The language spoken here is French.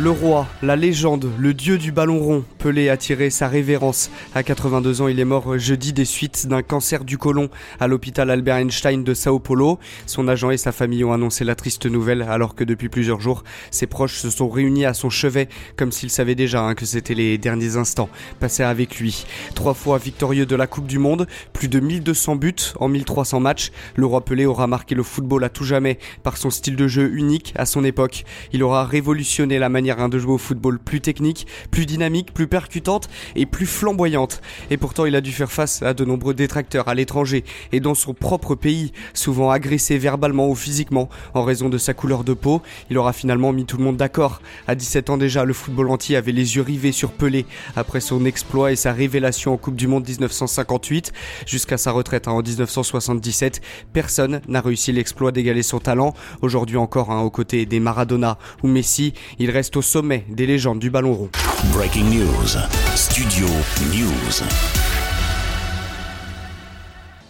Le roi, la légende, le dieu du ballon rond, Pelé a tiré sa révérence. À 82 ans, il est mort jeudi des suites d'un cancer du côlon à l'hôpital Albert Einstein de Sao Paulo. Son agent et sa famille ont annoncé la triste nouvelle alors que depuis plusieurs jours, ses proches se sont réunis à son chevet comme s'ils savaient déjà hein, que c'était les derniers instants passés avec lui. Trois fois victorieux de la Coupe du Monde, plus de 1200 buts en 1300 matchs, le roi Pelé aura marqué le football à tout jamais par son style de jeu unique à son époque. Il aura révolutionné la manière de jouer au football plus technique, plus dynamique, plus percutante et plus flamboyante. Et pourtant, il a dû faire face à de nombreux détracteurs à l'étranger et dans son propre pays, souvent agressé verbalement ou physiquement en raison de sa couleur de peau. Il aura finalement mis tout le monde d'accord. À 17 ans déjà, le football entier avait les yeux rivés sur Pelé après son exploit et sa révélation en Coupe du Monde 1958 jusqu'à sa retraite hein, en 1977. Personne n'a réussi l'exploit d'égaler son talent. Aujourd'hui encore, hein, aux côtés des Maradona ou Messi, il reste au sommet des légendes du ballon rond. Breaking news. Studio News.